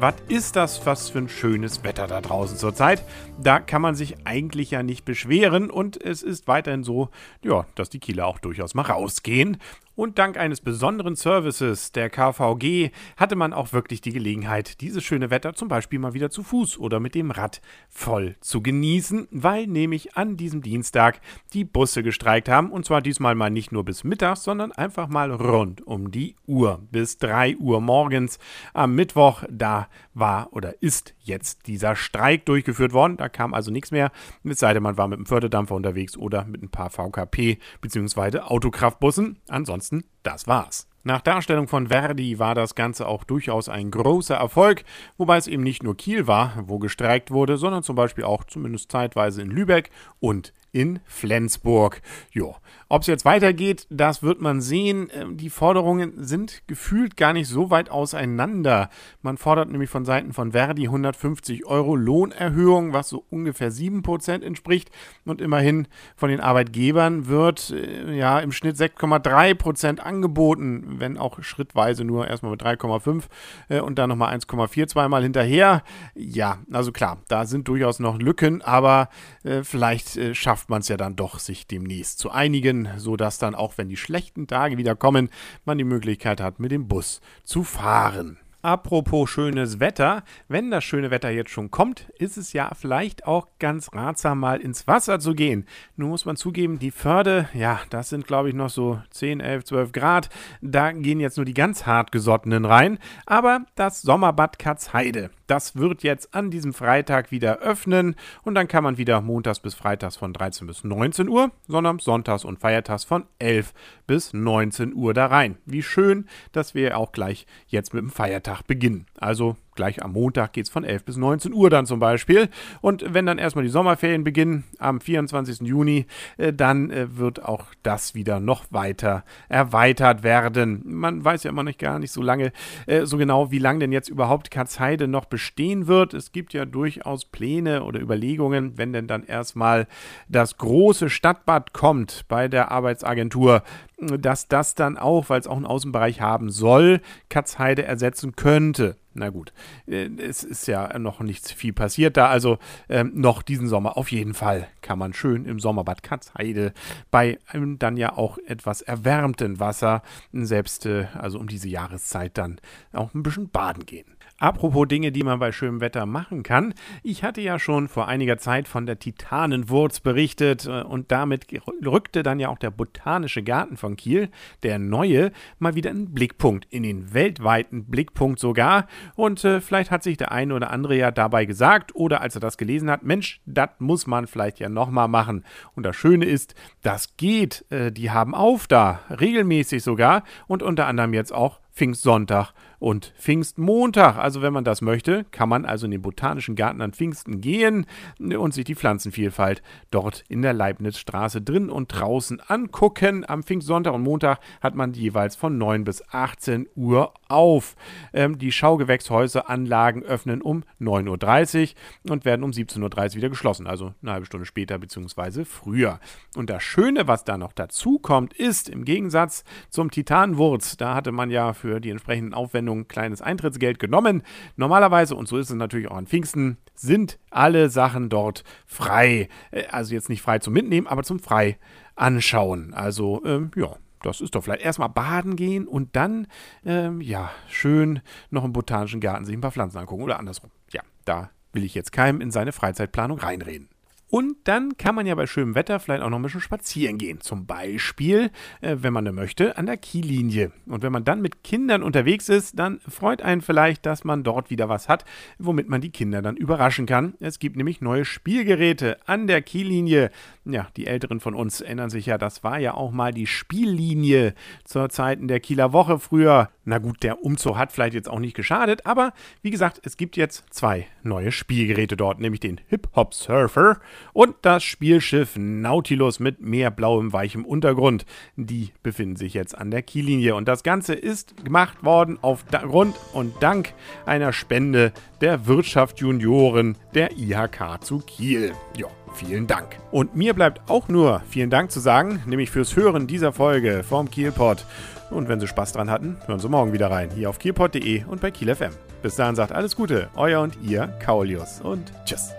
Was ist das was für ein schönes Wetter da draußen zurzeit? Da kann man sich eigentlich ja nicht beschweren und es ist weiterhin so, ja, dass die Kieler auch durchaus mal rausgehen und dank eines besonderen Services der KVG hatte man auch wirklich die Gelegenheit, dieses schöne Wetter zum Beispiel mal wieder zu Fuß oder mit dem Rad voll zu genießen, weil nämlich an diesem Dienstag die Busse gestreikt haben. Und zwar diesmal mal nicht nur bis mittags, sondern einfach mal rund um die Uhr. Bis 3 Uhr morgens am Mittwoch, da war oder ist jetzt dieser Streik durchgeführt worden. Da kam also nichts mehr, es sei denn, man war mit einem Förderdampfer unterwegs oder mit ein paar VKP bzw. Autokraftbussen. Ansonsten das war's. Nach Darstellung von Verdi war das Ganze auch durchaus ein großer Erfolg, wobei es eben nicht nur Kiel war, wo gestreikt wurde, sondern zum Beispiel auch zumindest zeitweise in Lübeck und in Flensburg. Jo, ob es jetzt weitergeht, das wird man sehen. Ähm, die Forderungen sind gefühlt gar nicht so weit auseinander. Man fordert nämlich von Seiten von Verdi 150 Euro Lohnerhöhung, was so ungefähr 7% entspricht. Und immerhin von den Arbeitgebern wird äh, ja im Schnitt 6,3% angeboten, wenn auch schrittweise nur erstmal mit 3,5 äh, und dann nochmal 1,4 zweimal hinterher. Ja, also klar, da sind durchaus noch Lücken, aber äh, vielleicht äh, schafft man es ja dann doch, sich demnächst zu einigen können, sodass dann auch wenn die schlechten Tage wieder kommen, man die Möglichkeit hat, mit dem Bus zu fahren. Apropos schönes Wetter, wenn das schöne Wetter jetzt schon kommt, ist es ja vielleicht auch ganz ratsam, mal ins Wasser zu gehen. Nun muss man zugeben, die Förde, ja, das sind glaube ich noch so 10, 11, 12 Grad. Da gehen jetzt nur die ganz hartgesottenen rein. Aber das Sommerbad Katzheide, das wird jetzt an diesem Freitag wieder öffnen und dann kann man wieder montags bis freitags von 13 bis 19 Uhr, sondern sonntags und feiertags von 11 bis 19 Uhr da rein. Wie schön, dass wir auch gleich jetzt mit dem Feiertag beginnen. Also Gleich am Montag geht es von 11 bis 19 Uhr dann zum Beispiel. Und wenn dann erstmal die Sommerferien beginnen, am 24. Juni, äh, dann äh, wird auch das wieder noch weiter erweitert werden. Man weiß ja immer noch gar nicht so lange, äh, so genau, wie lange denn jetzt überhaupt Katzheide noch bestehen wird. Es gibt ja durchaus Pläne oder Überlegungen, wenn denn dann erstmal das große Stadtbad kommt bei der Arbeitsagentur, dass das dann auch, weil es auch einen Außenbereich haben soll, Katzheide ersetzen könnte. Na gut, äh, es ist ja noch nichts viel passiert da. Also ähm, noch diesen Sommer auf jeden Fall kann man schön im Sommerbad Katzheide bei einem dann ja auch etwas erwärmten Wasser selbst, äh, also um diese Jahreszeit dann auch ein bisschen baden gehen. Apropos Dinge, die man bei schönem Wetter machen kann. Ich hatte ja schon vor einiger Zeit von der Titanenwurz berichtet äh, und damit rückte dann ja auch der Botanische Garten von Kiel, der neue, mal wieder einen Blickpunkt, in den weltweiten Blickpunkt sogar. Und äh, vielleicht hat sich der eine oder andere ja dabei gesagt oder als er das gelesen hat, Mensch, das muss man vielleicht ja nochmal machen. Und das Schöne ist, das geht. Äh, die haben auf da, regelmäßig sogar und unter anderem jetzt auch Pfingstsonntag und Pfingstmontag. Also wenn man das möchte, kann man also in den Botanischen Garten an Pfingsten gehen und sich die Pflanzenvielfalt dort in der Leibnizstraße drin und draußen angucken. Am Pfingstsonntag und Montag hat man jeweils von 9 bis 18 Uhr auf. Ähm, die Schaugewächshäuseranlagen öffnen um 9.30 Uhr und werden um 17.30 Uhr wieder geschlossen, also eine halbe Stunde später bzw. früher. Und das Schöne, was da noch dazu kommt, ist im Gegensatz zum Titanwurz, da hatte man ja für die entsprechenden Aufwendungen Anwendung kleines Eintrittsgeld genommen. Normalerweise, und so ist es natürlich auch an Pfingsten, sind alle Sachen dort frei. Äh, also jetzt nicht frei zum Mitnehmen, aber zum frei anschauen. Also, ähm, ja, das ist doch vielleicht erstmal baden gehen und dann, ähm, ja, schön noch im botanischen Garten sich ein paar Pflanzen angucken oder andersrum. Ja, da will ich jetzt keinem in seine Freizeitplanung reinreden. Und dann kann man ja bei schönem Wetter vielleicht auch noch ein bisschen spazieren gehen. Zum Beispiel, äh, wenn man möchte, an der Kiellinie. Und wenn man dann mit Kindern unterwegs ist, dann freut einen vielleicht, dass man dort wieder was hat, womit man die Kinder dann überraschen kann. Es gibt nämlich neue Spielgeräte an der Kiellinie. Ja, die Älteren von uns erinnern sich ja, das war ja auch mal die Spiellinie zur Zeiten der Kieler Woche früher. Na gut, der Umzug hat vielleicht jetzt auch nicht geschadet, aber wie gesagt, es gibt jetzt zwei neue Spielgeräte dort, nämlich den Hip-Hop Surfer und das Spielschiff Nautilus mit mehr blauem, weichem Untergrund. Die befinden sich jetzt an der Kiellinie und das Ganze ist gemacht worden aufgrund und dank einer Spende der Wirtschaft Junioren der IHK zu Kiel. Ja, vielen Dank. Und mir bleibt auch nur vielen Dank zu sagen, nämlich fürs Hören dieser Folge vom Kielpot. Und wenn Sie Spaß dran hatten, hören Sie morgen wieder rein, hier auf kielpot.de und bei Kiel FM. Bis dahin sagt alles Gute, euer und ihr Kaulius und tschüss.